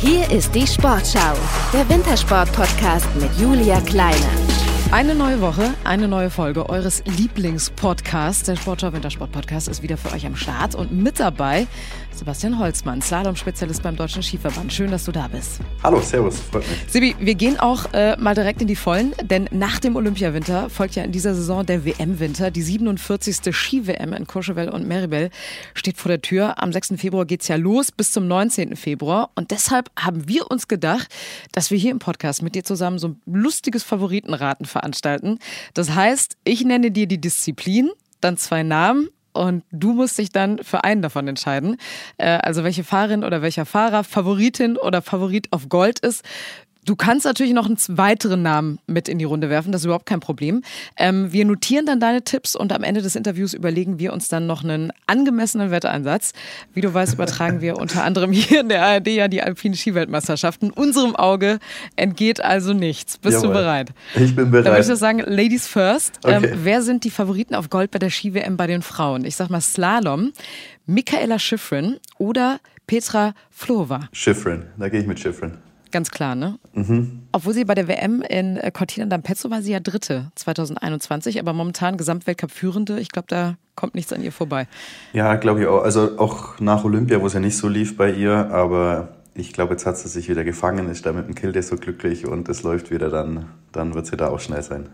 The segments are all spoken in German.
Hier ist die Sportschau, der Wintersport-Podcast mit Julia Kleiner. Eine neue Woche, eine neue Folge eures Lieblingspodcasts. Der Sportschau Wintersport Podcast ist wieder für euch am Start und mit dabei Sebastian Holzmann, Slalom-Spezialist beim Deutschen Skiverband. Schön, dass du da bist. Hallo, Servus, freut mich. Sibi, wir gehen auch äh, mal direkt in die Vollen, denn nach dem Olympiawinter folgt ja in dieser Saison der WM-Winter. Die 47. Ski-WM in Courchevel und Meribel steht vor der Tür. Am 6. Februar geht es ja los bis zum 19. Februar. Und deshalb haben wir uns gedacht, dass wir hier im Podcast mit dir zusammen so ein lustiges Favoritenraten veranstalten. Das heißt, ich nenne dir die Disziplin, dann zwei Namen und du musst dich dann für einen davon entscheiden. Äh, also welche Fahrerin oder welcher Fahrer Favoritin oder Favorit auf Gold ist. Du kannst natürlich noch einen weiteren Namen mit in die Runde werfen, das ist überhaupt kein Problem. Ähm, wir notieren dann deine Tipps und am Ende des Interviews überlegen wir uns dann noch einen angemessenen Wetteinsatz. Wie du weißt, übertragen wir unter anderem hier in der ARD ja die alpine Skiweltmeisterschaften. Unserem Auge entgeht also nichts. Bist Jawohl. du bereit? Ich bin bereit. Dann würde ich sagen, Ladies first. Ähm, okay. Ähm, wer sind die Favoriten auf Gold bei der Ski-WM bei den Frauen? Ich sag mal Slalom, Michaela Schifrin oder Petra Flova? Schifrin, da gehe ich mit Schifrin. Ganz klar, ne? Mhm. Obwohl sie bei der WM in äh, Cortina d'Ampezzo war sie ja Dritte 2021, aber momentan Gesamtweltcup Führende. Ich glaube, da kommt nichts an ihr vorbei. Ja, glaube ich auch. Also auch nach Olympia, wo es ja nicht so lief bei ihr, aber ich glaube, jetzt hat sie sich wieder gefangen, ist da mit dem Kilde so glücklich und es läuft wieder, dann, dann wird sie da auch schnell sein.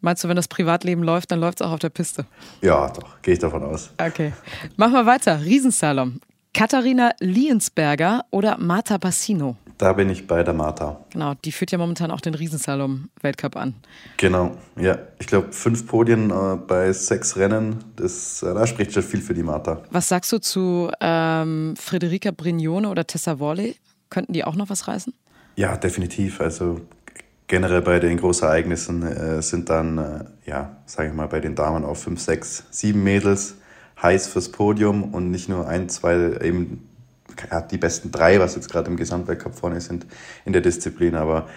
Meinst du, wenn das Privatleben läuft, dann läuft es auch auf der Piste? Ja, doch, gehe ich davon aus. Okay. Machen wir weiter. Riesenslalom. Katharina Liensberger oder Marta Bassino? Da bin ich bei der Martha. Genau, die führt ja momentan auch den Riesenslalom-Weltcup an. Genau, ja. Ich glaube, fünf Podien äh, bei sechs Rennen, das, äh, da spricht schon viel für die Martha. Was sagst du zu ähm, Frederica Brignone oder Tessa Worley? Könnten die auch noch was reißen? Ja, definitiv. Also generell bei den Großereignissen äh, sind dann, äh, ja, sage ich mal, bei den Damen auch fünf, sechs, sieben Mädels heiß fürs Podium und nicht nur ein, zwei eben ja, die besten drei, was jetzt gerade im Gesamtweltcup vorne sind in der Disziplin, aber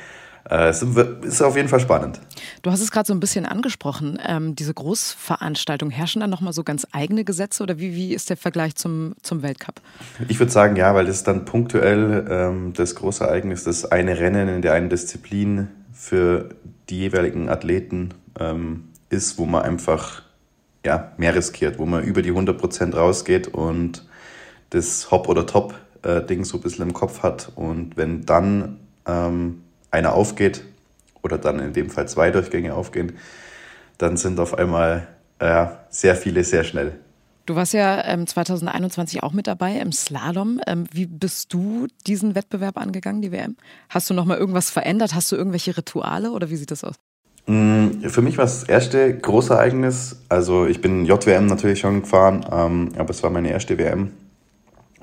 äh, es ist auf jeden Fall spannend. Du hast es gerade so ein bisschen angesprochen, ähm, diese Großveranstaltung, herrschen da nochmal so ganz eigene Gesetze oder wie, wie ist der Vergleich zum, zum Weltcup? Ich würde sagen, ja, weil das ist dann punktuell ähm, das große Ereignis, das eine Rennen in der einen Disziplin für die jeweiligen Athleten ähm, ist, wo man einfach ja, mehr riskiert, wo man über die 100 Prozent rausgeht und das Hop- oder Top-Ding so ein bisschen im Kopf hat. Und wenn dann ähm, einer aufgeht, oder dann in dem Fall zwei Durchgänge aufgehen, dann sind auf einmal äh, sehr viele sehr schnell. Du warst ja ähm, 2021 auch mit dabei im Slalom. Ähm, wie bist du diesen Wettbewerb angegangen, die WM? Hast du noch mal irgendwas verändert? Hast du irgendwelche Rituale oder wie sieht das aus? Mm, für mich war es das erste große Ereignis. Also ich bin JWM natürlich schon gefahren, ähm, aber es war meine erste WM.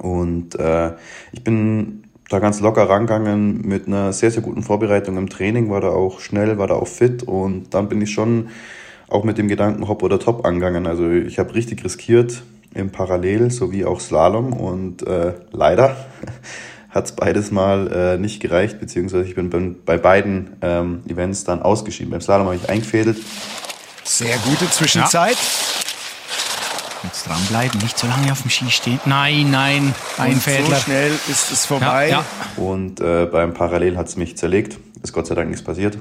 Und äh, ich bin da ganz locker rangegangen mit einer sehr, sehr guten Vorbereitung im Training, war da auch schnell, war da auch fit und dann bin ich schon auch mit dem Gedanken Hop oder Top angegangen. Also ich habe richtig riskiert im Parallel sowie auch Slalom und äh, leider hat es beides mal äh, nicht gereicht, beziehungsweise ich bin bei beiden ähm, Events dann ausgeschieden. Beim Slalom habe ich eingefädelt. Sehr gute Zwischenzeit. Ja. Jetzt dranbleiben, nicht so lange auf dem Ski stehen. Nein, nein, ein Fädler. So schnell ist es vorbei. Ja, ja. Und äh, beim Parallel hat es mich zerlegt. Ist Gott sei Dank nichts passiert.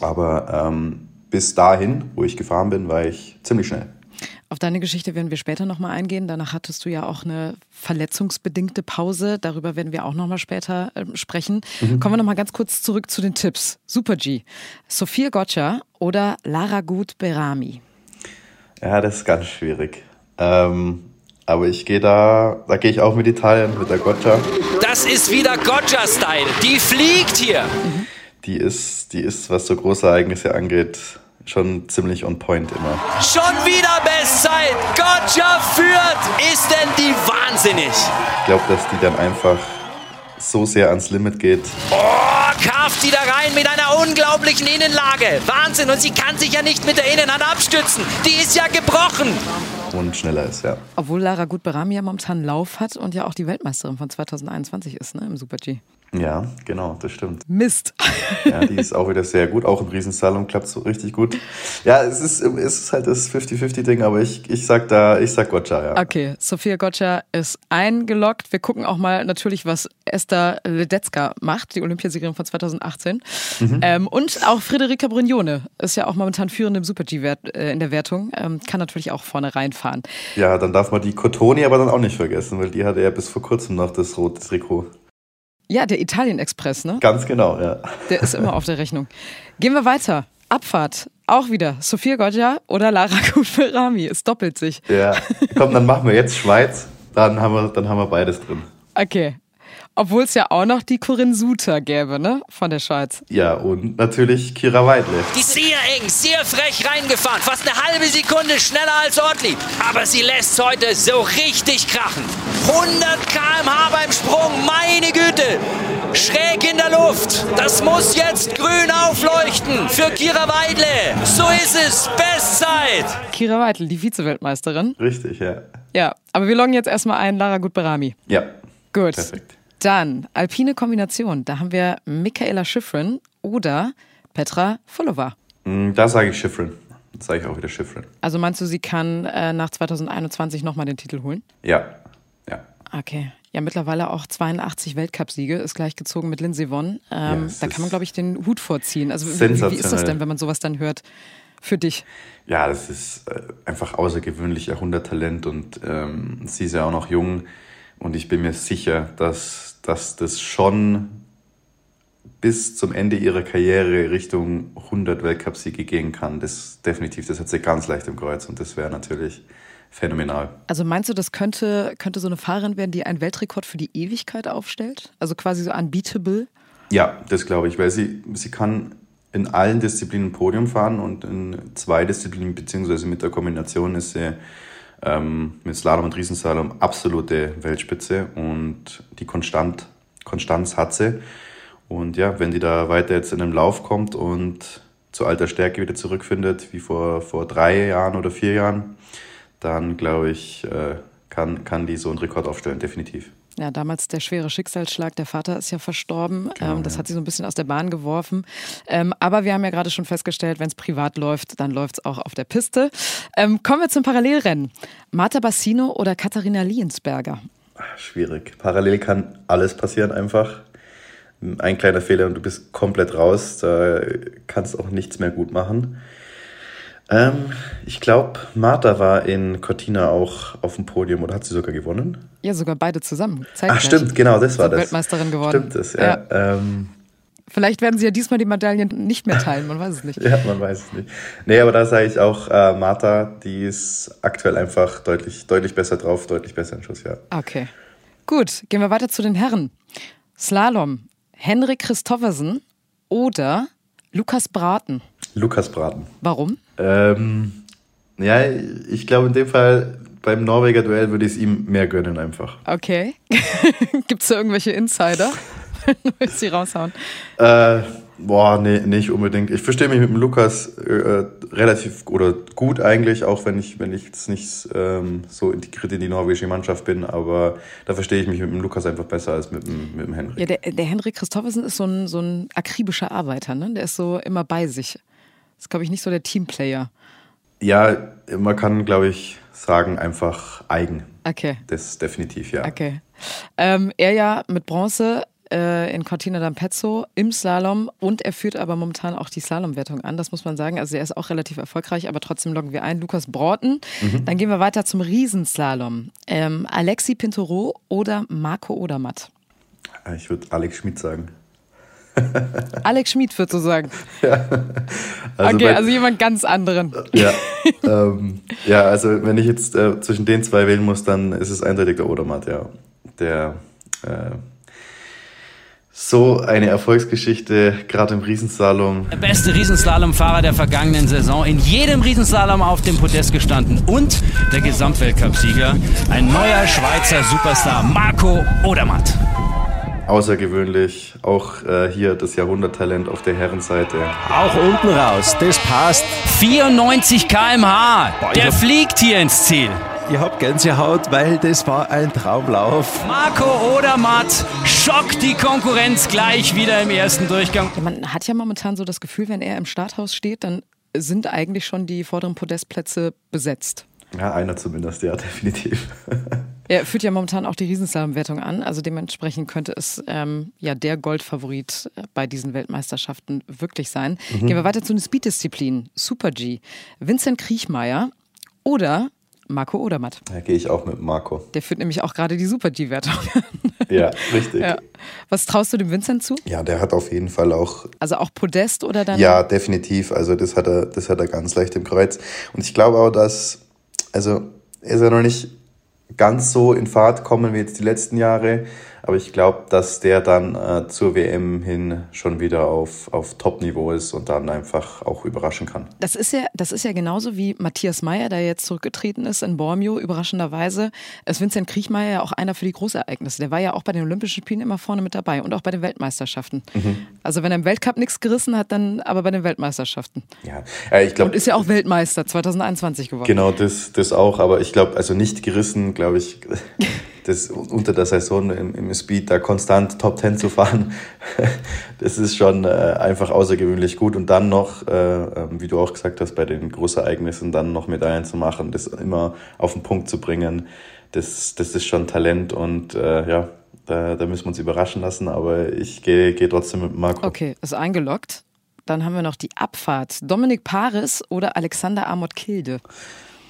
Aber ähm, bis dahin, wo ich gefahren bin, war ich ziemlich schnell. Auf deine Geschichte werden wir später nochmal eingehen. Danach hattest du ja auch eine verletzungsbedingte Pause. Darüber werden wir auch nochmal später äh, sprechen. Mhm. Kommen wir nochmal ganz kurz zurück zu den Tipps. Super G. Sophia Gotcha oder Lara Gut Berami? Ja, das ist ganz schwierig. Ähm, aber ich gehe da, da gehe ich auch mit Italien, mit der Gotcha. Das ist wieder Gotcha-Style. Die fliegt hier. Die ist, die ist, was so große Ereignisse angeht, schon ziemlich on point immer. Schon wieder Bestzeit! Gotcha führt! Ist denn die wahnsinnig? Ich glaube, dass die dann einfach so sehr ans Limit geht. Oh, kauft die da rein mit einer unglaublichen Innenlage. Wahnsinn, und sie kann sich ja nicht mit der Innenhand abstützen. Die ist ja gebrochen. und schneller ist, ja. Obwohl Lara Gutberami ja momentan Lauf hat und ja auch die Weltmeisterin von 2021 ist, ne, im Super-G. Ja, genau, das stimmt. Mist. Ja, die ist auch wieder sehr gut. Auch im Riesensalon klappt so richtig gut. Ja, es ist, es ist halt das 50-50-Ding, aber ich, ich sag da, ich sag Gotcha, ja. Okay, Sophia Gotcha ist eingeloggt. Wir gucken auch mal natürlich, was Esther Ledetzka macht, die Olympiasiegerin von 2018. Mhm. Ähm, und auch Federica Brignone ist ja auch momentan führend im Super-G äh, in der Wertung. Ähm, kann natürlich auch vorne reinfahren. Ja, dann darf man die Cotoni aber dann auch nicht vergessen, weil die hatte ja bis vor kurzem noch das rote Trikot. Ja, der Italien-Express, ne? Ganz genau, ja. Der ist immer auf der Rechnung. Gehen wir weiter. Abfahrt. Auch wieder. Sophia Goggia oder Lara Gutberami. Es doppelt sich. Ja. Komm, dann machen wir jetzt Schweiz. Dann haben wir, dann haben wir beides drin. Okay. Obwohl es ja auch noch die Corinne Suter gäbe, ne? Von der Schweiz. Ja, und natürlich Kira Weidle. Die ist sehr eng, sehr frech reingefahren. Fast eine halbe Sekunde schneller als Ortlieb. Aber sie lässt heute so richtig krachen. 100 km/h beim Sprung, meine Güte. Schräg in der Luft. Das muss jetzt grün aufleuchten für Kira Weidle. So ist es. Bestzeit. Kira Weidle, die Vize-Weltmeisterin. Richtig, ja. Ja, aber wir loggen jetzt erstmal ein Lara Gutberami. Ja. Gut. Perfekt. Dann alpine Kombination. Da haben wir Michaela Schifrin oder Petra Fulova. Mm, da sage ich Schifrin. Da sage ich auch wieder Schifrin. Also meinst du, sie kann äh, nach 2021 nochmal den Titel holen? Ja. Okay. Ja, mittlerweile auch 82 Weltcupsiege, ist gleichgezogen mit Lindsey Vonn. Ähm, ja, da kann man, glaube ich, den Hut vorziehen. Also wie, wie ist das denn, wenn man sowas dann hört für dich? Ja, das ist äh, einfach außergewöhnlich Jahrhunderttalent und ähm, sie ist ja auch noch jung und ich bin mir sicher, dass dass das schon bis zum Ende ihrer Karriere Richtung 100 Weltcupsiege gehen kann. Das definitiv, das hat sie ganz leicht im Kreuz und das wäre natürlich phänomenal. Also meinst du, das könnte, könnte so eine Fahrerin werden, die einen Weltrekord für die Ewigkeit aufstellt? Also quasi so unbeatable? Ja, das glaube ich, weil sie, sie kann in allen Disziplinen Podium fahren und in zwei Disziplinen, beziehungsweise mit der Kombination ist sie ähm, mit Slalom und Riesenslalom absolute Weltspitze und die Konstant, Konstanz hat sie. Und ja, wenn die da weiter jetzt in den Lauf kommt und zu alter Stärke wieder zurückfindet, wie vor, vor drei Jahren oder vier Jahren, dann glaube ich, äh, kann, kann die so einen Rekord aufstellen, definitiv. Ja, damals der schwere Schicksalsschlag. Der Vater ist ja verstorben. Genau, ähm, das hat sie so ein bisschen aus der Bahn geworfen. Ähm, aber wir haben ja gerade schon festgestellt, wenn es privat läuft, dann läuft es auch auf der Piste. Ähm, kommen wir zum Parallelrennen. Marta Bassino oder Katharina Liensberger? Schwierig. Parallel kann alles passieren einfach. Ein kleiner Fehler und du bist komplett raus. Da kannst auch nichts mehr gut machen. Ähm, ich glaube, Marta war in Cortina auch auf dem Podium oder hat sie sogar gewonnen? Ja, sogar beide zusammen. Zeitgleich. Ach, stimmt, genau, das war das. Weltmeisterin geworden. Stimmt das, ja. ja. Ähm, Vielleicht werden sie ja diesmal die Medaillen nicht mehr teilen, man weiß es nicht. ja, man weiß es nicht. Nee, aber da sage ich auch, äh, Martha, die ist aktuell einfach deutlich, deutlich besser drauf, deutlich besser in Schuss, ja. Okay. Gut, gehen wir weiter zu den Herren. Slalom. Henrik Christoffersen oder Lukas Braten? Lukas Braten. Warum? Ähm, ja, ich glaube in dem Fall beim Norweger Duell würde ich es ihm mehr gönnen einfach. Okay. Gibt es da irgendwelche Insider? Willst du sie raushauen? Äh, boah, nee, nicht unbedingt. Ich verstehe mich mit dem Lukas äh, relativ oder gut eigentlich, auch wenn ich, wenn ich jetzt nicht ähm, so integriert in die norwegische Mannschaft bin, aber da verstehe ich mich mit dem Lukas einfach besser als mit dem, mit dem Henrik. Ja, der, der Henrik Christoffersen ist so ein, so ein akribischer Arbeiter, ne? Der ist so immer bei sich. Das ist, glaube ich, nicht so der Teamplayer. Ja, man kann, glaube ich, sagen, einfach eigen. Okay. Das definitiv, ja. Okay. Ähm, er ja mit Bronze äh, in Cortina d'Ampezzo im Slalom und er führt aber momentan auch die Slalomwertung an, das muss man sagen. Also er ist auch relativ erfolgreich, aber trotzdem loggen wir ein. Lukas Broughton. Mhm. Dann gehen wir weiter zum Riesenslalom. Ähm, Alexi Pinturo oder Marco Odermatt? Ich würde Alex Schmidt sagen. Alex Schmid, würdest du sagen? Ja. Also okay, bei, also jemand ganz anderen. Ja, ähm, ja also wenn ich jetzt äh, zwischen den zwei wählen muss, dann ist es eindeutig der Odermatt, ja. Der äh, so eine Erfolgsgeschichte, gerade im Riesenslalom. Der beste Riesenslalomfahrer der vergangenen Saison, in jedem Riesenslalom auf dem Podest gestanden und der Gesamtweltcupsieger, ein neuer Schweizer Superstar, Marco Odermatt. Außergewöhnlich. Auch äh, hier das Jahrhunderttalent auf der Herrenseite. Auch unten raus, das passt. 94 km/h. Der fliegt hier ins Ziel. Ihr habt Gänsehaut, weil das war ein Traumlauf. Marco Odermatt schockt die Konkurrenz gleich wieder im ersten Durchgang. Ja, man hat ja momentan so das Gefühl, wenn er im Starthaus steht, dann sind eigentlich schon die vorderen Podestplätze besetzt. Ja, einer zumindest, ja, definitiv. Er führt ja momentan auch die Riesenslalom-Wertung an, also dementsprechend könnte es ähm, ja der Goldfavorit bei diesen Weltmeisterschaften wirklich sein. Mhm. Gehen wir weiter zu den Speed-Disziplinen. Super G. Vincent Kriechmeier oder Marco Odermatt. Da gehe ich auch mit Marco. Der führt nämlich auch gerade die Super-G-Wertung. ja, richtig. Ja. Was traust du dem Vincent zu? Ja, der hat auf jeden Fall auch. Also auch Podest oder dann? Ja, definitiv. Also das hat er, das hat er ganz leicht im Kreuz. Und ich glaube auch, dass, also er ist ja noch nicht ganz so in Fahrt kommen wie jetzt die letzten Jahre. Aber ich glaube, dass der dann äh, zur WM hin schon wieder auf, auf Top-Niveau ist und dann einfach auch überraschen kann. Das ist ja, das ist ja genauso wie Matthias Meyer, der jetzt zurückgetreten ist in Bormio, überraschenderweise. Ist Vincent Kriechmeier ja auch einer für die Großereignisse. Der war ja auch bei den Olympischen Spielen immer vorne mit dabei und auch bei den Weltmeisterschaften. Mhm. Also wenn er im Weltcup nichts gerissen hat, dann aber bei den Weltmeisterschaften. Ja, äh, ich glaube. Und ist ja auch Weltmeister 2021 geworden. Genau, das, das auch. Aber ich glaube, also nicht gerissen, glaube ich. das unter der Saison im, im Speed da konstant Top 10 zu fahren, das ist schon äh, einfach außergewöhnlich gut. Und dann noch, äh, ähm, wie du auch gesagt hast, bei den Großereignissen dann noch Medaillen zu machen, das immer auf den Punkt zu bringen, das, das ist schon Talent und äh, ja, da, da müssen wir uns überraschen lassen, aber ich gehe geh trotzdem mit Marco. Okay, ist eingeloggt. Dann haben wir noch die Abfahrt. Dominik Paris oder Alexander Amott Kilde?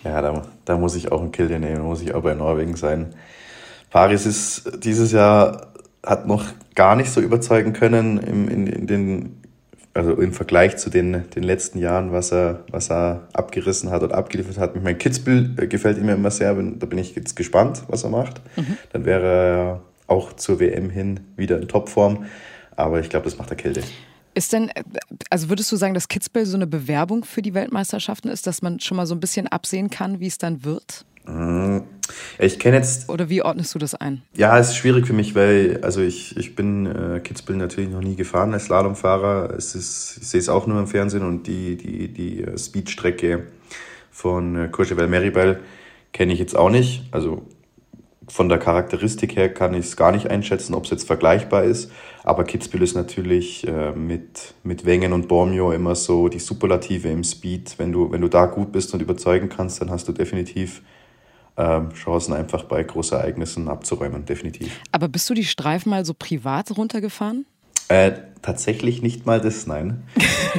Ja, da, da muss ich auch einen Kilde nehmen, da muss ich auch bei Norwegen sein. Paris ist dieses Jahr hat noch gar nicht so überzeugen können im, in, in den, also im Vergleich zu den, den letzten Jahren, was er, was er abgerissen hat oder abgeliefert hat. Mein Kitzbühel äh, gefällt mir immer sehr, da bin ich jetzt gespannt, was er macht. Mhm. Dann wäre er auch zur WM hin wieder in Topform. Aber ich glaube, das macht der Kälte. Ist denn, also würdest du sagen, dass Kitzbühel so eine Bewerbung für die Weltmeisterschaften ist, dass man schon mal so ein bisschen absehen kann, wie es dann wird? Mhm. Ich kenne jetzt. Oder wie ordnest du das ein? Ja, es ist schwierig für mich, weil also ich, ich bin äh, Kitzbühel natürlich noch nie gefahren als Slalomfahrer. Es ist, ich sehe es auch nur im Fernsehen und die, die, die äh, Speedstrecke von äh, Courchevel-Meribel kenne ich jetzt auch nicht. Also von der Charakteristik her kann ich es gar nicht einschätzen, ob es jetzt vergleichbar ist. Aber Kitzbühel ist natürlich äh, mit, mit Wengen und Bormio immer so die Superlative im Speed. Wenn du, wenn du da gut bist und überzeugen kannst, dann hast du definitiv Chancen einfach bei Großereignissen abzuräumen, definitiv. Aber bist du die Streifen mal so privat runtergefahren? Äh, tatsächlich nicht mal das, nein.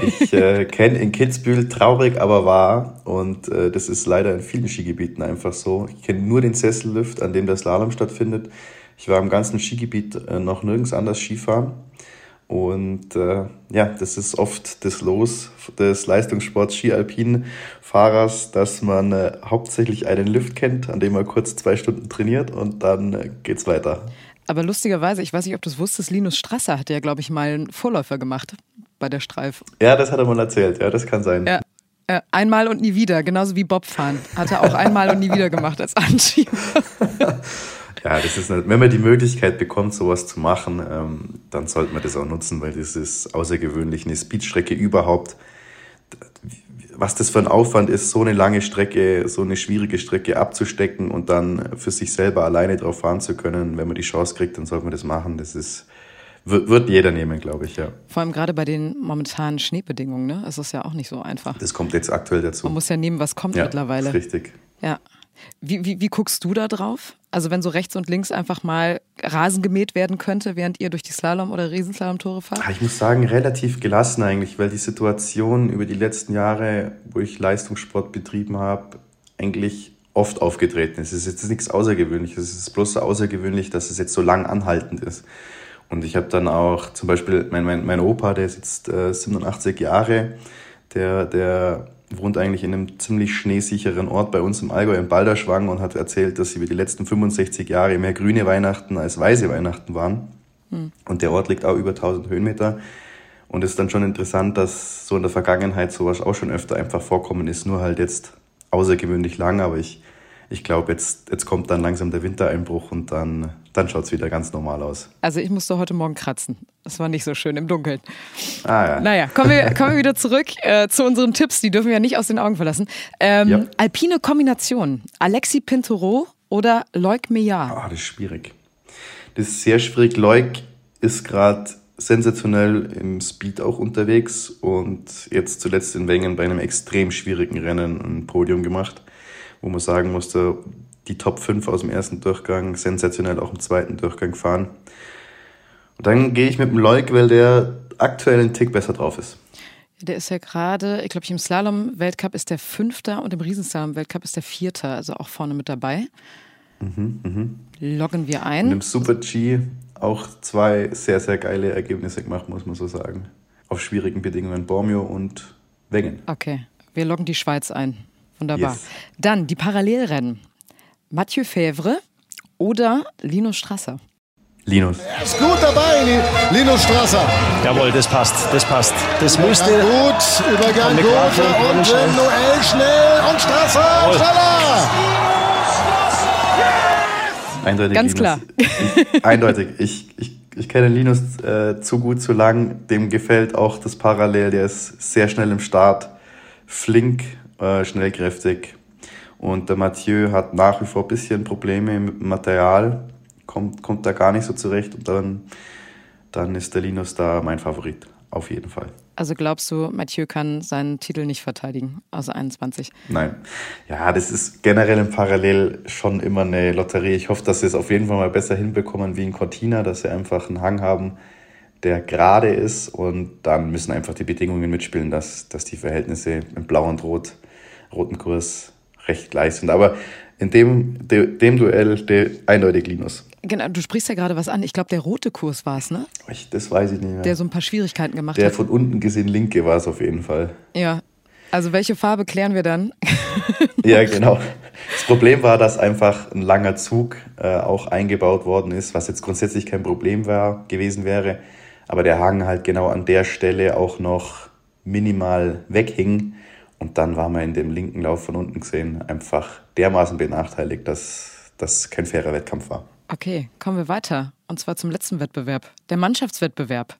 Ich äh, kenne in Kitzbühel traurig, aber wahr. Und äh, das ist leider in vielen Skigebieten einfach so. Ich kenne nur den Sessellift, an dem der Slalom stattfindet. Ich war im ganzen Skigebiet äh, noch nirgends anders Skifahren. Und äh, ja, das ist oft das Los des Leistungssports Ski-Alpin-Fahrers, dass man äh, hauptsächlich einen Lift kennt, an dem man kurz zwei Stunden trainiert und dann äh, geht's weiter. Aber lustigerweise, ich weiß nicht, ob du es wusstest, Linus Strasser hat ja, glaube ich, mal einen Vorläufer gemacht bei der Streif. Ja, das hat er mal erzählt, ja, das kann sein. Ja. Äh, einmal und nie wieder, genauso wie Bobfahren. Hat er auch einmal und nie wieder gemacht als Anschieber. Ja, das ist eine, wenn man die Möglichkeit bekommt, sowas zu machen, ähm, dann sollte man das auch nutzen, weil das ist außergewöhnlich. Eine Speedstrecke überhaupt, was das für ein Aufwand ist, so eine lange Strecke, so eine schwierige Strecke abzustecken und dann für sich selber alleine drauf fahren zu können. Wenn man die Chance kriegt, dann sollte man das machen. Das ist, wird, wird jeder nehmen, glaube ich, ja. Vor allem gerade bei den momentanen Schneebedingungen, ne? Es ist ja auch nicht so einfach. Das kommt jetzt aktuell dazu. Man muss ja nehmen, was kommt ja, mittlerweile. Ist richtig. Ja. Wie, wie, wie guckst du da drauf? Also wenn so rechts und links einfach mal Rasen gemäht werden könnte, während ihr durch die Slalom- oder Riesenslalom-Tore fahrt? Ich muss sagen, relativ gelassen eigentlich, weil die Situation über die letzten Jahre, wo ich Leistungssport betrieben habe, eigentlich oft aufgetreten ist. Es ist jetzt nichts Außergewöhnliches. Es ist bloß so außergewöhnlich, dass es jetzt so lang anhaltend ist. Und ich habe dann auch zum Beispiel, mein, mein, mein Opa, der ist jetzt äh, 87 Jahre, der, der wohnt eigentlich in einem ziemlich schneesicheren Ort bei uns im Allgäu in Balderschwang und hat erzählt, dass über die letzten 65 Jahre mehr grüne Weihnachten als weiße Weihnachten waren. Mhm. Und der Ort liegt auch über 1000 Höhenmeter. Und es ist dann schon interessant, dass so in der Vergangenheit sowas auch schon öfter einfach vorkommen ist, nur halt jetzt außergewöhnlich lang. Aber ich, ich glaube, jetzt, jetzt kommt dann langsam der Wintereinbruch und dann, dann schaut es wieder ganz normal aus. Also ich musste heute Morgen kratzen. Das war nicht so schön im Dunkeln. Ah, ja. Naja, kommen wir, kommen wir wieder zurück äh, zu unseren Tipps. Die dürfen wir ja nicht aus den Augen verlassen. Ähm, ja. Alpine Kombination. Alexi Pinturo oder Loic Meillard? Ah, das ist schwierig. Das ist sehr schwierig. Loic ist gerade sensationell im Speed auch unterwegs und jetzt zuletzt in Wengen bei einem extrem schwierigen Rennen ein Podium gemacht, wo man sagen musste, die Top 5 aus dem ersten Durchgang sensationell auch im zweiten Durchgang fahren. Und dann gehe ich mit dem Leuk, weil der aktuell einen Tick besser drauf ist. Der ist ja gerade, ich glaube, im Slalom-Weltcup ist der Fünfter und im Riesenslalom-Weltcup ist der Vierter, also auch vorne mit dabei. Mhm, mh. Loggen wir ein. Und im Super-G auch zwei sehr, sehr geile Ergebnisse gemacht, muss man so sagen. Auf schwierigen Bedingungen Bormio und Wengen. Okay, wir loggen die Schweiz ein. Wunderbar. Yes. Dann die Parallelrennen. Mathieu Fèvre oder Linus Strasser? Linus. Er ist gut dabei, Linus Strasser. Jawohl, das passt, das passt. Das müsste. Gut, Übergang gut und Noel schnell und Strasser Jawohl. schneller. Eindeutig Ganz Linus. klar. Ich, eindeutig. Ich, ich, ich kenne Linus äh, zu gut, zu lang. Dem gefällt auch das Parallel. Der ist sehr schnell im Start, flink, äh, schnellkräftig. Und der Mathieu hat nach wie vor ein bisschen Probleme mit dem Material, kommt, kommt da gar nicht so zurecht. Und dann, dann ist der Linus da mein Favorit, auf jeden Fall. Also glaubst du, Mathieu kann seinen Titel nicht verteidigen aus 21? Nein. Ja, das ist generell im Parallel schon immer eine Lotterie. Ich hoffe, dass sie es auf jeden Fall mal besser hinbekommen wie in Cortina, dass sie einfach einen Hang haben, der gerade ist. Und dann müssen einfach die Bedingungen mitspielen, dass, dass die Verhältnisse im Blau und Rot, roten Kurs recht gleich sind. Aber in dem, de, dem Duell de, eindeutig Linus. Genau, du sprichst ja gerade was an. Ich glaube, der rote Kurs war es, ne? Ich, das weiß ich nicht mehr. Der so ein paar Schwierigkeiten gemacht der hat. Der von unten gesehen linke war es auf jeden Fall. Ja. Also welche Farbe klären wir dann? ja, genau. Das Problem war, dass einfach ein langer Zug äh, auch eingebaut worden ist, was jetzt grundsätzlich kein Problem war, gewesen wäre. Aber der Hang halt genau an der Stelle auch noch minimal weghing. Und dann war man in dem linken Lauf von unten gesehen einfach dermaßen benachteiligt, dass das kein fairer Wettkampf war. Okay, kommen wir weiter. Und zwar zum letzten Wettbewerb, der Mannschaftswettbewerb.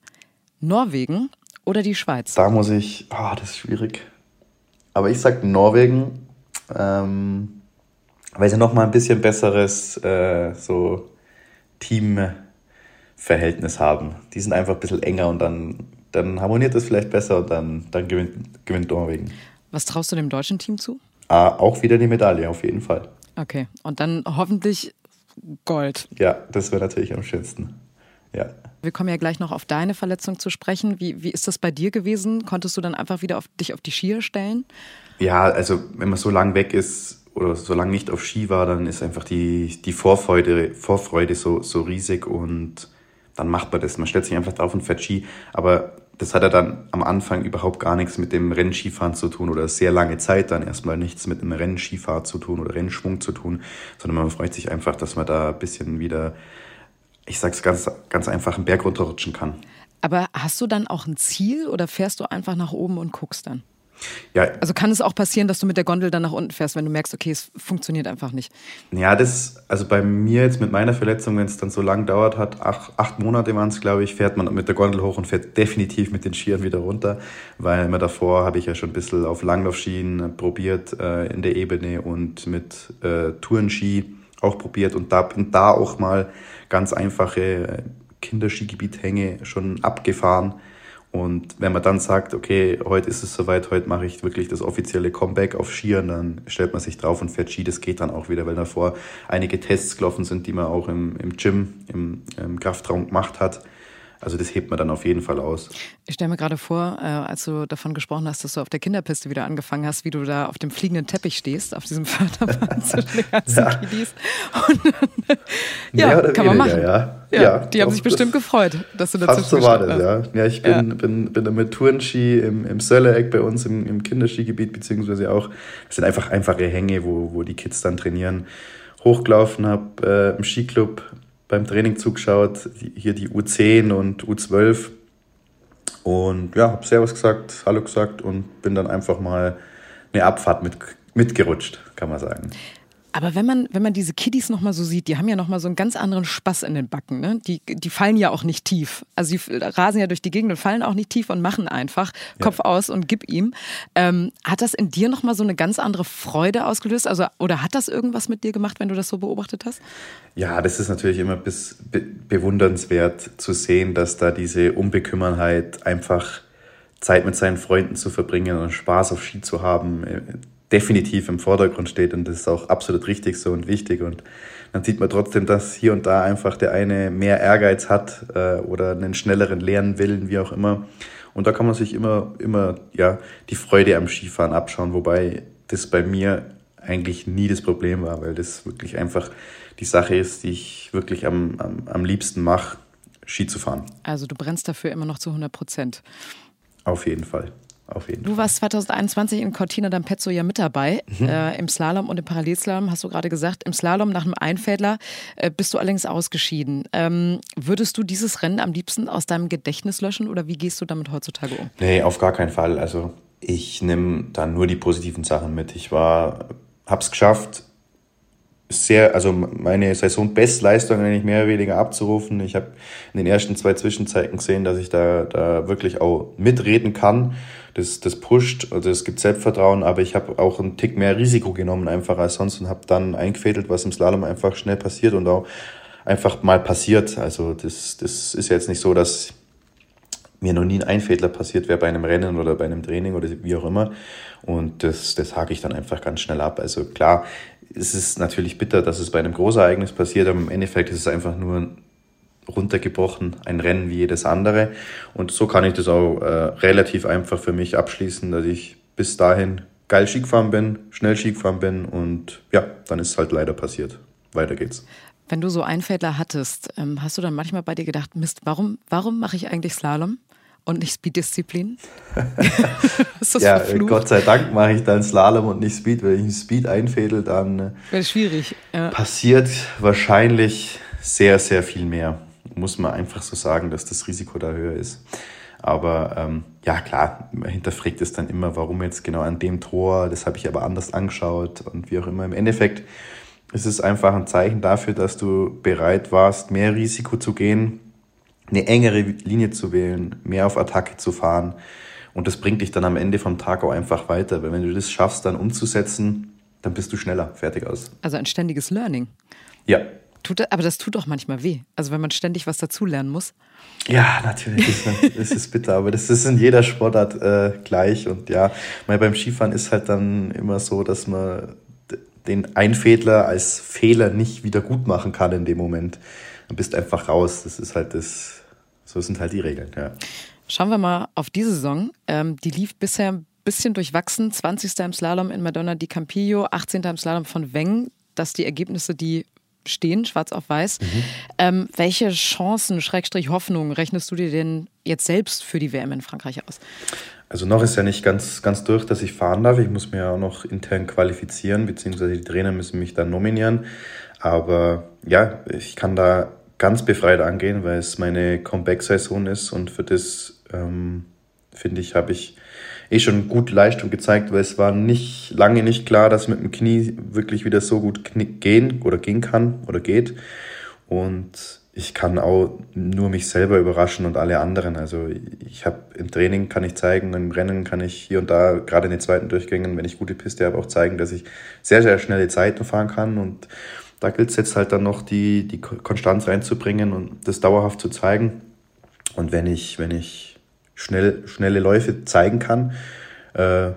Norwegen oder die Schweiz? Da muss ich, ah, oh, das ist schwierig. Aber ich sage Norwegen, ähm, weil sie nochmal ein bisschen besseres äh, so Teamverhältnis haben. Die sind einfach ein bisschen enger und dann, dann harmoniert das vielleicht besser und dann, dann gewinnt, gewinnt Norwegen. Was traust du dem deutschen Team zu? Ah, auch wieder die Medaille, auf jeden Fall. Okay, und dann hoffentlich Gold. Ja, das wäre natürlich am schönsten. Ja. Wir kommen ja gleich noch auf deine Verletzung zu sprechen. Wie, wie ist das bei dir gewesen? Konntest du dann einfach wieder auf dich auf die Skier stellen? Ja, also wenn man so lang weg ist oder so lange nicht auf Ski war, dann ist einfach die, die Vorfreude, Vorfreude so, so riesig und dann macht man das. Man stellt sich einfach drauf und fährt Ski. Aber das hat ja dann am Anfang überhaupt gar nichts mit dem Rennskifahren zu tun oder sehr lange Zeit dann erstmal nichts mit einem Rennskifahren zu tun oder Rennschwung zu tun, sondern man freut sich einfach, dass man da ein bisschen wieder, ich sag's ganz, ganz einfach, einen Berg runterrutschen kann. Aber hast du dann auch ein Ziel oder fährst du einfach nach oben und guckst dann? Ja. Also kann es auch passieren, dass du mit der Gondel dann nach unten fährst, wenn du merkst, okay, es funktioniert einfach nicht. Ja, das, also bei mir jetzt mit meiner Verletzung, wenn es dann so lang dauert hat, acht, acht Monate waren es, glaube ich, fährt man mit der Gondel hoch und fährt definitiv mit den Skiern wieder runter, weil immer davor habe ich ja schon ein bisschen auf Langlaufskien probiert äh, in der Ebene und mit äh, Tourenski auch probiert und da bin da auch mal ganz einfache äh, Kinderskigebiethänge schon abgefahren und wenn man dann sagt, okay, heute ist es soweit, heute mache ich wirklich das offizielle Comeback auf Skiern, dann stellt man sich drauf und fährt Ski. Das geht dann auch wieder, weil davor einige Tests gelaufen sind, die man auch im, im Gym, im, im Kraftraum gemacht hat. Also das hebt man dann auf jeden Fall aus. Ich stelle mir gerade vor, äh, als du davon gesprochen hast, dass du auf der Kinderpiste wieder angefangen hast, wie du da auf dem fliegenden Teppich stehst, auf diesem Förderband zwischen den ganzen ja. Kiddies. Ja, kann man machen. Ja. Ja, ja, die haben sich bestimmt gefreut, dass du dazu so war das, ja. Ja, ich bin, ja. bin, bin mit Tourenski im, im Söllereck bei uns im, im Kinderskigebiet, beziehungsweise auch, das sind einfach einfache Hänge, wo, wo die Kids dann trainieren, hochgelaufen, habe äh, im Skiclub beim Training zugeschaut, hier die U10 und U12. Und ja, habe Servus gesagt, Hallo gesagt und bin dann einfach mal eine Abfahrt mit, mitgerutscht, kann man sagen. Aber wenn man, wenn man diese Kiddies nochmal so sieht, die haben ja nochmal so einen ganz anderen Spaß in den Backen. Ne? Die, die fallen ja auch nicht tief. Also sie rasen ja durch die Gegend und fallen auch nicht tief und machen einfach ja. Kopf aus und gib ihm. Ähm, hat das in dir nochmal so eine ganz andere Freude ausgelöst? Also, oder hat das irgendwas mit dir gemacht, wenn du das so beobachtet hast? Ja, das ist natürlich immer bis, be bewundernswert zu sehen, dass da diese Unbekümmerheit einfach Zeit mit seinen Freunden zu verbringen und Spaß auf Ski zu haben, äh, definitiv im Vordergrund steht und das ist auch absolut richtig so und wichtig und dann sieht man trotzdem, dass hier und da einfach der eine mehr Ehrgeiz hat äh, oder einen schnelleren Lernwillen, wie auch immer. Und da kann man sich immer, immer ja, die Freude am Skifahren abschauen, wobei das bei mir eigentlich nie das Problem war, weil das wirklich einfach die Sache ist, die ich wirklich am, am, am liebsten mache, Ski zu fahren. Also du brennst dafür immer noch zu 100 Prozent. Auf jeden Fall. Auf jeden du warst 2021 in Cortina d'Ampezzo ja mit dabei, mhm. äh, im Slalom und im Parallelslalom, hast du gerade gesagt. Im Slalom nach einem Einfädler äh, bist du allerdings ausgeschieden. Ähm, würdest du dieses Rennen am liebsten aus deinem Gedächtnis löschen oder wie gehst du damit heutzutage um? Nee, auf gar keinen Fall. Also ich nehme da nur die positiven Sachen mit. Ich war, hab's geschafft, sehr, also meine Saisonbestleistung eigentlich mehr oder weniger abzurufen. Ich habe in den ersten zwei Zwischenzeiten gesehen, dass ich da, da wirklich auch mitreden kann. Das, das pusht, also es gibt Selbstvertrauen, aber ich habe auch einen Tick mehr Risiko genommen einfach als sonst und habe dann eingefädelt, was im Slalom einfach schnell passiert und auch einfach mal passiert. Also das, das ist jetzt nicht so, dass mir noch nie ein Einfädler passiert wäre bei einem Rennen oder bei einem Training oder wie auch immer. Und das, das hake ich dann einfach ganz schnell ab. Also klar, es ist natürlich bitter, dass es bei einem Großereignis passiert, aber im Endeffekt ist es einfach nur runtergebrochen ein Rennen wie jedes andere. Und so kann ich das auch äh, relativ einfach für mich abschließen, dass ich bis dahin geil Ski gefahren bin, schnell Ski gefahren bin und ja, dann ist es halt leider passiert. Weiter geht's. Wenn du so Einfädler hattest, ähm, hast du dann manchmal bei dir gedacht, Mist, warum, warum mache ich eigentlich Slalom? und nicht Speed-Disziplin? ja, verflucht? Gott sei Dank mache ich dann Slalom und nicht Speed. Wenn ich Speed einfädel, dann äh, Wäre schwierig. Ja. passiert wahrscheinlich sehr, sehr viel mehr. Muss man einfach so sagen, dass das Risiko da höher ist. Aber ähm, ja, klar, man hinterfragt es dann immer, warum jetzt genau an dem Tor, das habe ich aber anders angeschaut und wie auch immer. Im Endeffekt ist es einfach ein Zeichen dafür, dass du bereit warst, mehr Risiko zu gehen, eine engere Linie zu wählen, mehr auf Attacke zu fahren. Und das bringt dich dann am Ende vom Tag auch einfach weiter. Weil wenn du das schaffst, dann umzusetzen, dann bist du schneller, fertig aus. Also ein ständiges Learning. Ja. Tut, aber das tut doch manchmal weh. Also wenn man ständig was dazulernen muss. Ja, natürlich. Das ist bitter, aber das ist in jeder Sportart äh, gleich. Und ja, mal beim Skifahren ist halt dann immer so, dass man den Einfädler als Fehler nicht wieder gut machen kann in dem Moment. Du bist einfach raus. Das ist halt das, so sind halt die Regeln, ja. Schauen wir mal auf diese Saison. Ähm, die lief bisher ein bisschen durchwachsen. 20. im Slalom in Madonna di Campillo, 18. im Slalom von Weng. Das die Ergebnisse, die stehen, schwarz auf weiß. Mhm. Ähm, welche Chancen, Schrägstrich Hoffnungen rechnest du dir denn jetzt selbst für die WM in Frankreich aus? Also noch ist ja nicht ganz, ganz durch, dass ich fahren darf. Ich muss mir auch noch intern qualifizieren, beziehungsweise die Trainer müssen mich dann nominieren. Aber ja, ich kann da ganz befreit angehen, weil es meine Comeback-Saison ist und für das, ähm, finde ich, habe ich eh schon gut Leistung gezeigt, weil es war nicht lange nicht klar, dass mit dem Knie wirklich wieder so gut gehen oder gehen kann oder geht. Und ich kann auch nur mich selber überraschen und alle anderen. Also ich habe im Training kann ich zeigen, im Rennen kann ich hier und da, gerade in den zweiten Durchgängen, wenn ich gute Piste habe, auch zeigen, dass ich sehr, sehr schnelle Zeiten fahren kann und da gilt es jetzt halt dann noch, die, die Konstanz reinzubringen und das dauerhaft zu zeigen. Und wenn ich, wenn ich schnell, schnelle Läufe zeigen kann, äh,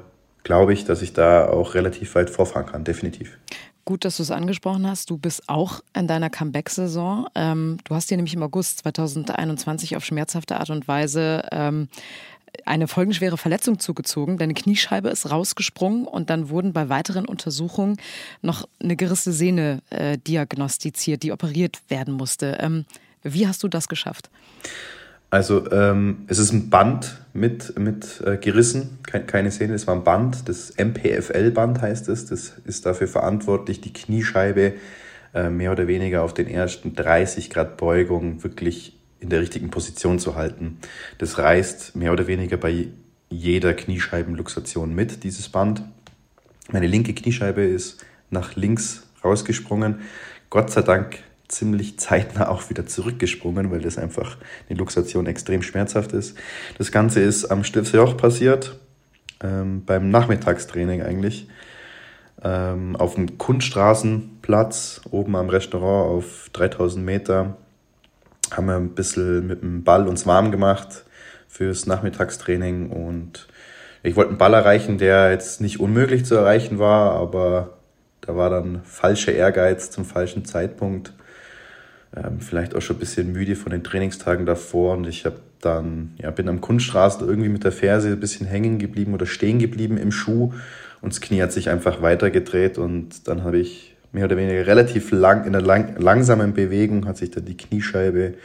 glaube ich, dass ich da auch relativ weit vorfahren kann, definitiv. Gut, dass du es angesprochen hast. Du bist auch in deiner Comeback-Saison. Ähm, du hast dir nämlich im August 2021 auf schmerzhafte Art und Weise ähm, eine folgenschwere Verletzung zugezogen. Deine Kniescheibe ist rausgesprungen und dann wurden bei weiteren Untersuchungen noch eine gerissene Sehne äh, diagnostiziert, die operiert werden musste. Ähm, wie hast du das geschafft? Also ähm, es ist ein Band mit, mit äh, gerissen, keine, keine Sehne, es war ein Band, das MPFL-Band heißt es, das ist dafür verantwortlich, die Kniescheibe äh, mehr oder weniger auf den ersten 30 Grad Beugung wirklich in der richtigen Position zu halten. Das reißt mehr oder weniger bei jeder Kniescheibenluxation mit, dieses Band. Meine linke Kniescheibe ist nach links rausgesprungen. Gott sei Dank ziemlich zeitnah auch wieder zurückgesprungen, weil das einfach die Luxation extrem schmerzhaft ist. Das Ganze ist am Stiftsjoch passiert, ähm, beim Nachmittagstraining eigentlich. Ähm, auf dem Kunststraßenplatz, oben am Restaurant auf 3000 Meter, haben wir ein bisschen mit dem Ball uns warm gemacht fürs Nachmittagstraining und ich wollte einen Ball erreichen, der jetzt nicht unmöglich zu erreichen war, aber da war dann falscher Ehrgeiz zum falschen Zeitpunkt ähm, vielleicht auch schon ein bisschen müde von den Trainingstagen davor und ich habe dann, ja, bin am Kunststraßen irgendwie mit der Ferse ein bisschen hängen geblieben oder stehen geblieben im Schuh und das Knie hat sich einfach weitergedreht und dann habe ich mehr oder weniger relativ lang, in einer lang, langsamen Bewegung hat sich dann die Kniescheibe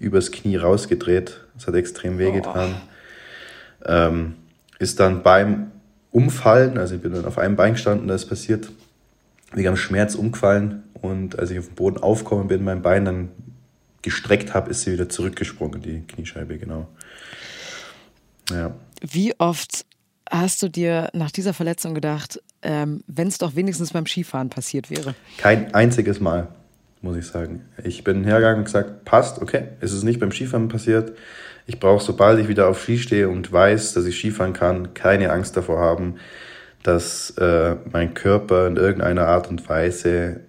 übers Knie rausgedreht. Das hat extrem wehgetan. Oh. Ähm, ist dann beim Umfallen, also ich bin dann auf einem Bein gestanden, da ist passiert, wegen am Schmerz umgefallen und als ich auf den Boden aufgekommen bin, mein Bein dann gestreckt habe, ist sie wieder zurückgesprungen, die Kniescheibe, genau. Ja. Wie oft hast du dir nach dieser Verletzung gedacht, ähm, wenn es doch wenigstens beim Skifahren passiert wäre? Kein einziges Mal, muss ich sagen. Ich bin hergegangen und gesagt, passt, okay, es ist nicht beim Skifahren passiert. Ich brauche, sobald ich wieder auf Ski stehe und weiß, dass ich Skifahren kann, keine Angst davor haben, dass äh, mein Körper in irgendeiner Art und Weise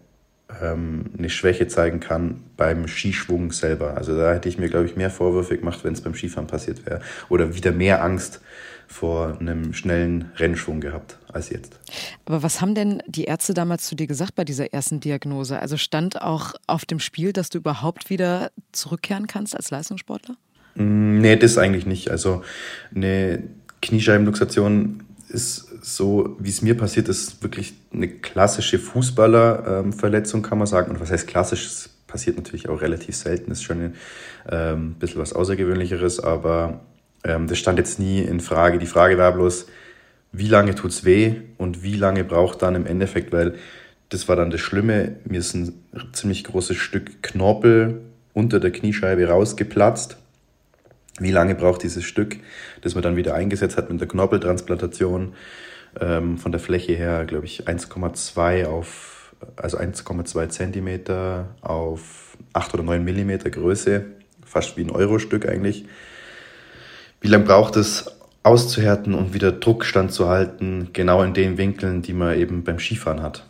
ähm, eine Schwäche zeigen kann beim Skischwung selber. Also da hätte ich mir, glaube ich, mehr Vorwürfe gemacht, wenn es beim Skifahren passiert wäre. Oder wieder mehr Angst vor einem schnellen Rennschwung gehabt als jetzt. Aber was haben denn die Ärzte damals zu dir gesagt bei dieser ersten Diagnose? Also stand auch auf dem Spiel, dass du überhaupt wieder zurückkehren kannst als Leistungssportler? Mm, nee, das eigentlich nicht. Also eine Kniescheibenluxation ist so, wie es mir passiert ist, wirklich eine klassische Fußballerverletzung, kann man sagen. Und was heißt klassisch? Es passiert natürlich auch relativ selten, ist schon ein ähm, bisschen was Außergewöhnlicheres, aber ähm, das stand jetzt nie in Frage. Die Frage war bloß, wie lange tut es weh und wie lange braucht dann im Endeffekt, weil das war dann das Schlimme, mir ist ein ziemlich großes Stück Knorpel unter der Kniescheibe rausgeplatzt wie lange braucht dieses Stück, das man dann wieder eingesetzt hat mit der Knorpeltransplantation, ähm, von der Fläche her, glaube ich, 1,2 auf, also 1,2 Zentimeter auf 8 oder 9 Millimeter Größe, fast wie ein Euro-Stück eigentlich. Wie lange braucht es auszuhärten und wieder Druckstand zu halten, genau in den Winkeln, die man eben beim Skifahren hat.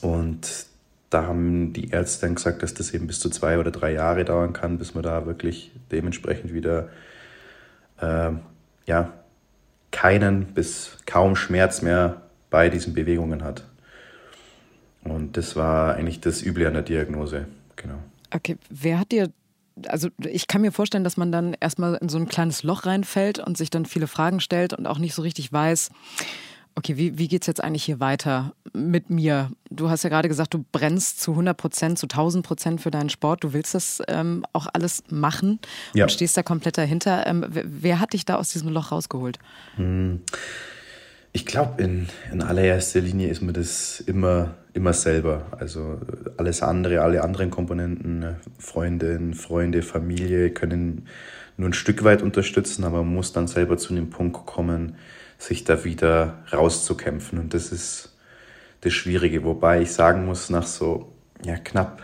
Und da haben die Ärzte dann gesagt, dass das eben bis zu zwei oder drei Jahre dauern kann, bis man da wirklich dementsprechend wieder äh, ja, keinen bis kaum Schmerz mehr bei diesen Bewegungen hat. Und das war eigentlich das Üble an der Diagnose. Genau. Okay, wer hat dir also ich kann mir vorstellen, dass man dann erstmal in so ein kleines Loch reinfällt und sich dann viele Fragen stellt und auch nicht so richtig weiß, Okay, wie, wie geht es jetzt eigentlich hier weiter mit mir? Du hast ja gerade gesagt, du brennst zu 100 Prozent, zu 1000 Prozent für deinen Sport. Du willst das ähm, auch alles machen ja. und stehst da komplett dahinter. Ähm, wer hat dich da aus diesem Loch rausgeholt? Hm. Ich glaube, in, in allererster Linie ist mir das immer, immer selber. Also alles andere, alle anderen Komponenten, Freundinnen, Freunde, Familie können nur ein Stück weit unterstützen, aber man muss dann selber zu dem Punkt kommen, sich da wieder rauszukämpfen. Und das ist das Schwierige. Wobei ich sagen muss, nach so ja, knapp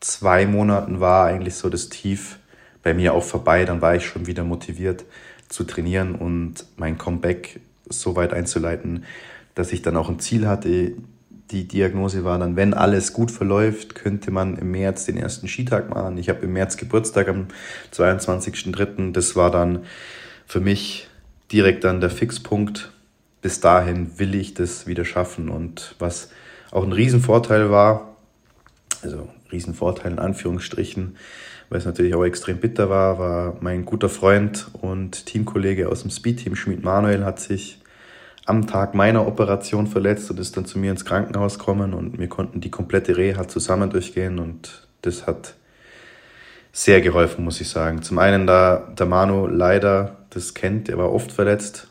zwei Monaten war eigentlich so das Tief bei mir auch vorbei. Dann war ich schon wieder motiviert zu trainieren und mein Comeback so weit einzuleiten, dass ich dann auch ein Ziel hatte. Die Diagnose war dann, wenn alles gut verläuft, könnte man im März den ersten Skitag machen. Ich habe im März Geburtstag am 22.03. Das war dann für mich direkt dann der Fixpunkt. Bis dahin will ich das wieder schaffen. Und was auch ein Riesenvorteil war, also Riesenvorteil in Anführungsstrichen, weil es natürlich auch extrem bitter war, war mein guter Freund und Teamkollege aus dem Speedteam, Schmied Manuel, hat sich am Tag meiner Operation verletzt und ist dann zu mir ins Krankenhaus gekommen und wir konnten die komplette Reha zusammen durchgehen und das hat sehr geholfen, muss ich sagen. Zum einen, da der Manu leider das kennt, er war oft verletzt,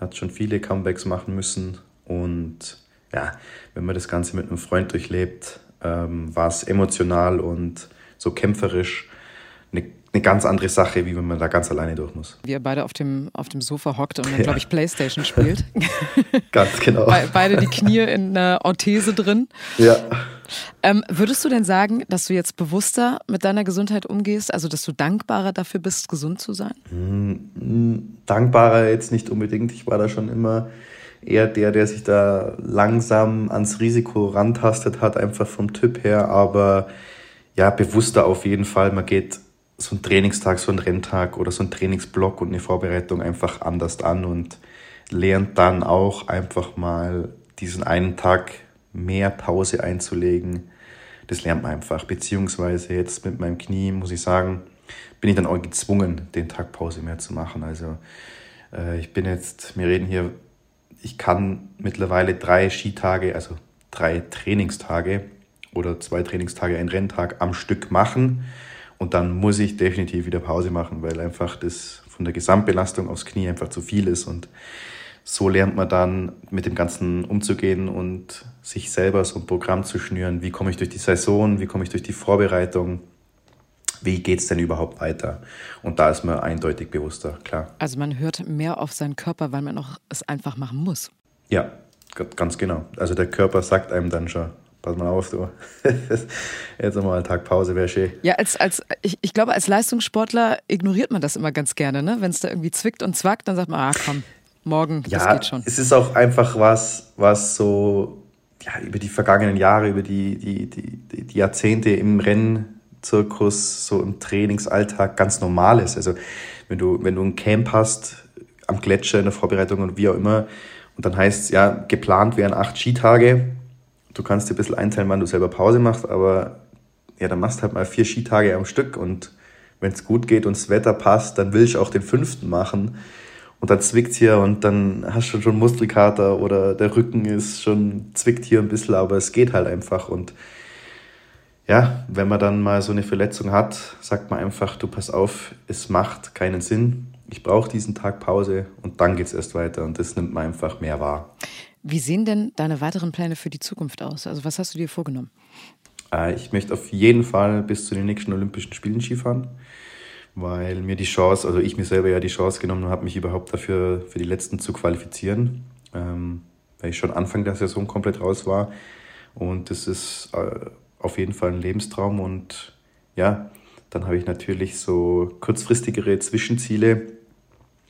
hat schon viele Comebacks machen müssen und ja, wenn man das Ganze mit einem Freund durchlebt, ähm, war es emotional und so kämpferisch eine eine ganz andere Sache, wie wenn man da ganz alleine durch muss. Wie ihr beide auf dem, auf dem Sofa hockt und dann, ja. glaube ich, Playstation spielt. ganz genau. Be beide die Knie in einer Orthese drin. Ja. Ähm, würdest du denn sagen, dass du jetzt bewusster mit deiner Gesundheit umgehst, also dass du dankbarer dafür bist, gesund zu sein? Mhm. Dankbarer jetzt nicht unbedingt. Ich war da schon immer eher der, der sich da langsam ans Risiko rantastet hat, einfach vom Typ her. Aber ja, bewusster auf jeden Fall. Man geht so einen Trainingstag, so einen Renntag oder so einen Trainingsblock und eine Vorbereitung einfach anders an und lernt dann auch einfach mal diesen einen Tag mehr Pause einzulegen. Das lernt man einfach. Beziehungsweise jetzt mit meinem Knie, muss ich sagen, bin ich dann auch gezwungen, den Tag Pause mehr zu machen. Also äh, ich bin jetzt, wir reden hier, ich kann mittlerweile drei Skitage, also drei Trainingstage oder zwei Trainingstage, einen Renntag am Stück machen und dann muss ich definitiv wieder Pause machen, weil einfach das von der Gesamtbelastung aufs Knie einfach zu viel ist. Und so lernt man dann mit dem Ganzen umzugehen und sich selber so ein Programm zu schnüren. Wie komme ich durch die Saison? Wie komme ich durch die Vorbereitung? Wie geht es denn überhaupt weiter? Und da ist man eindeutig bewusster, klar. Also man hört mehr auf seinen Körper, weil man auch es einfach machen muss. Ja, ganz genau. Also der Körper sagt einem dann schon, pass mal auf, du. Jetzt nochmal einen Tag Pause wäre schön. Ja, als, als, ich, ich glaube, als Leistungssportler ignoriert man das immer ganz gerne, ne? Wenn es da irgendwie zwickt und zwackt, dann sagt man, ah komm, morgen, ja, das geht schon. Es ist auch einfach was, was so ja, über die vergangenen Jahre, über die, die, die, die Jahrzehnte im Rennzirkus, so im Trainingsalltag ganz normal ist. Also wenn du, wenn du ein Camp hast, am Gletscher in der Vorbereitung und wie auch immer, und dann heißt es, ja, geplant wären acht Skitage, du kannst dir ein bisschen einteilen, wann du selber Pause machst, aber ja, dann machst halt mal vier Skitage am Stück und wenn es gut geht und das Wetter passt, dann will ich auch den fünften machen. Und dann zwickt hier und dann hast du schon Muskelkater oder der Rücken ist schon, zwickt hier ein bisschen, aber es geht halt einfach. Und ja, wenn man dann mal so eine Verletzung hat, sagt man einfach, du pass auf, es macht keinen Sinn. Ich brauche diesen Tag Pause und dann geht es erst weiter und das nimmt man einfach mehr wahr. Wie sehen denn deine weiteren Pläne für die Zukunft aus? Also was hast du dir vorgenommen? Äh, ich möchte auf jeden Fall bis zu den nächsten Olympischen Spielen Skifahren, weil mir die Chance, also ich mir selber ja die Chance genommen habe, mich überhaupt dafür für die letzten zu qualifizieren, ähm, weil ich schon Anfang der Saison komplett raus war. Und das ist äh, auf jeden Fall ein Lebenstraum. Und ja, dann habe ich natürlich so kurzfristigere Zwischenziele.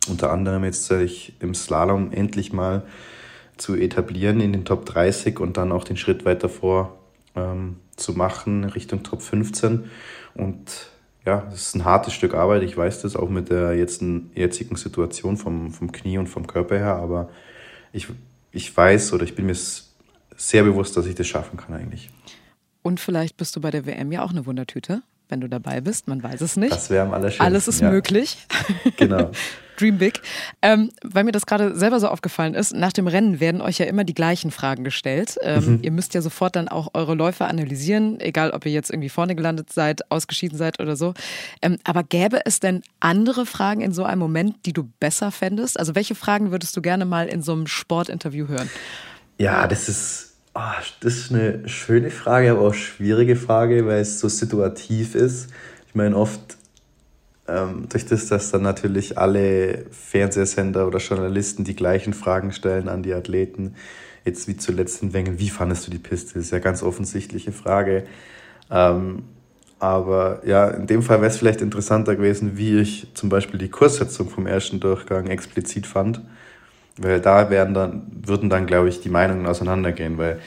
Unter anderem jetzt ich im Slalom endlich mal zu etablieren in den Top 30 und dann auch den Schritt weiter vor ähm, zu machen Richtung Top 15. Und ja, das ist ein hartes Stück Arbeit. Ich weiß das auch mit der jetzigen, jetzigen Situation vom, vom Knie und vom Körper her, aber ich, ich weiß oder ich bin mir sehr bewusst, dass ich das schaffen kann eigentlich. Und vielleicht bist du bei der WM ja auch eine Wundertüte, wenn du dabei bist. Man weiß es nicht. Das wäre am allerschönsten. Alles ist ja. möglich. Genau. Dream Big. Ähm, weil mir das gerade selber so aufgefallen ist, nach dem Rennen werden euch ja immer die gleichen Fragen gestellt. Ähm, mhm. Ihr müsst ja sofort dann auch eure Läufe analysieren, egal ob ihr jetzt irgendwie vorne gelandet seid, ausgeschieden seid oder so. Ähm, aber gäbe es denn andere Fragen in so einem Moment, die du besser fändest? Also welche Fragen würdest du gerne mal in so einem Sportinterview hören? Ja, das ist, oh, das ist eine schöne Frage, aber auch schwierige Frage, weil es so situativ ist. Ich meine, oft ähm, durch das, dass dann natürlich alle Fernsehsender oder Journalisten die gleichen Fragen stellen an die Athleten, jetzt wie zuletzt in Wengen, wie fandest du die Piste? Das ist ja ganz offensichtliche Frage. Ähm, aber ja, in dem Fall wäre es vielleicht interessanter gewesen, wie ich zum Beispiel die Kurssetzung vom ersten Durchgang explizit fand. Weil da werden dann, würden dann, glaube ich, die Meinungen auseinandergehen, weil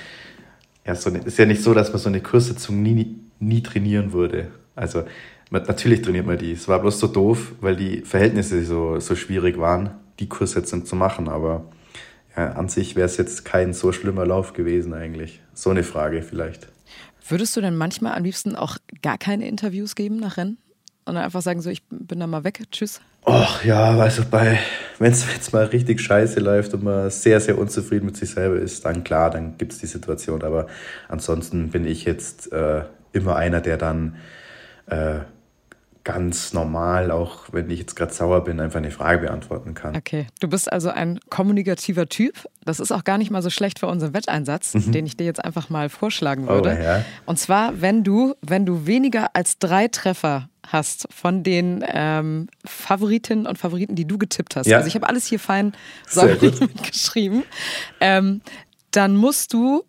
ja, so ist ja nicht so, dass man so eine Kurssitzung nie, nie trainieren würde. Also natürlich trainiert man die. Es war bloß so doof, weil die Verhältnisse so, so schwierig waren, die Kurssetzung zu machen. Aber ja, an sich wäre es jetzt kein so schlimmer Lauf gewesen eigentlich. So eine Frage vielleicht. Würdest du denn manchmal am liebsten auch gar keine Interviews geben nach Rennen? Und dann einfach sagen, so, ich bin da mal weg, tschüss? Ach ja, also bei, wenn es jetzt mal richtig scheiße läuft und man sehr, sehr unzufrieden mit sich selber ist, dann klar, dann gibt es die Situation. Aber ansonsten bin ich jetzt äh, immer einer, der dann äh, ganz normal, auch wenn ich jetzt gerade sauer bin, einfach eine Frage beantworten kann. Okay, du bist also ein kommunikativer Typ. Das ist auch gar nicht mal so schlecht für unseren Wetteinsatz, mhm. den ich dir jetzt einfach mal vorschlagen würde. Oh, ja. Und zwar, wenn du, wenn du weniger als drei Treffer hast von den ähm, Favoritinnen und Favoriten, die du getippt hast. Ja. Also ich habe alles hier fein säuberlich mitgeschrieben. Ähm, dann musst du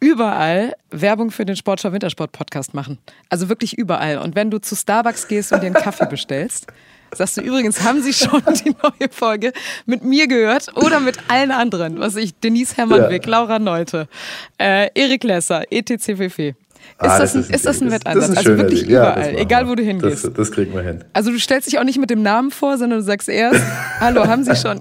überall Werbung für den Sportschau Wintersport Podcast machen. Also wirklich überall. Und wenn du zu Starbucks gehst und dir einen Kaffee bestellst, sagst du übrigens, haben Sie schon die neue Folge mit mir gehört oder mit allen anderen? Was ich, Denise Hermann-Wick, ja. Laura Neute, äh, Erik Lesser, ETCFF. Ist, ah, das, ein, ist, das ein Wetteinsatz? also wirklich Ding. überall, ja, egal wo du hingehst. Das, das, kriegen wir hin. Also du stellst dich auch nicht mit dem Namen vor, sondern du sagst erst, hallo, haben Sie schon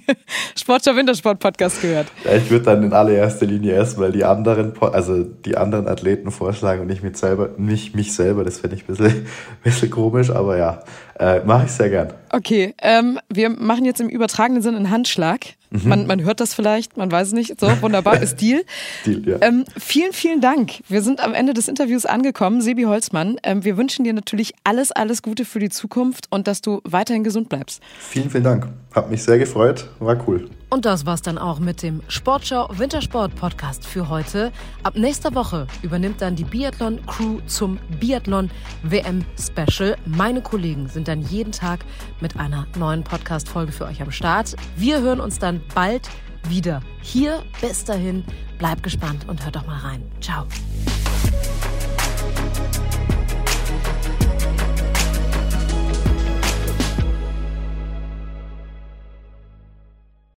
Sportschau Wintersport Podcast gehört? Ja, ich würde dann in allererster Linie erstmal die anderen, also die anderen Athleten vorschlagen und nicht mich selber, nicht mich selber. Das fände ich ein bisschen, bisschen komisch, aber ja, äh, mache ich sehr gern. Okay, ähm, wir machen jetzt im übertragenen Sinn einen Handschlag. Mhm. Man, man hört das vielleicht, man weiß es nicht. So, wunderbar, ist Deal. Deal ja. Ähm, vielen, vielen Dank. Wir sind am Ende des Interviews angekommen. Sebi Holzmann, ähm, wir wünschen dir natürlich alles, alles Gute für die Zukunft und dass du weiterhin gesund bleibst. Vielen, vielen Dank. Hat mich sehr gefreut. War cool. Und das war's dann auch mit dem Sportschau Wintersport Podcast für heute. Ab nächster Woche übernimmt dann die Biathlon Crew zum Biathlon WM Special. Meine Kollegen sind dann jeden Tag mit einer neuen Podcast Folge für euch am Start. Wir hören uns dann bald wieder hier. Bis dahin, bleibt gespannt und hört doch mal rein. Ciao.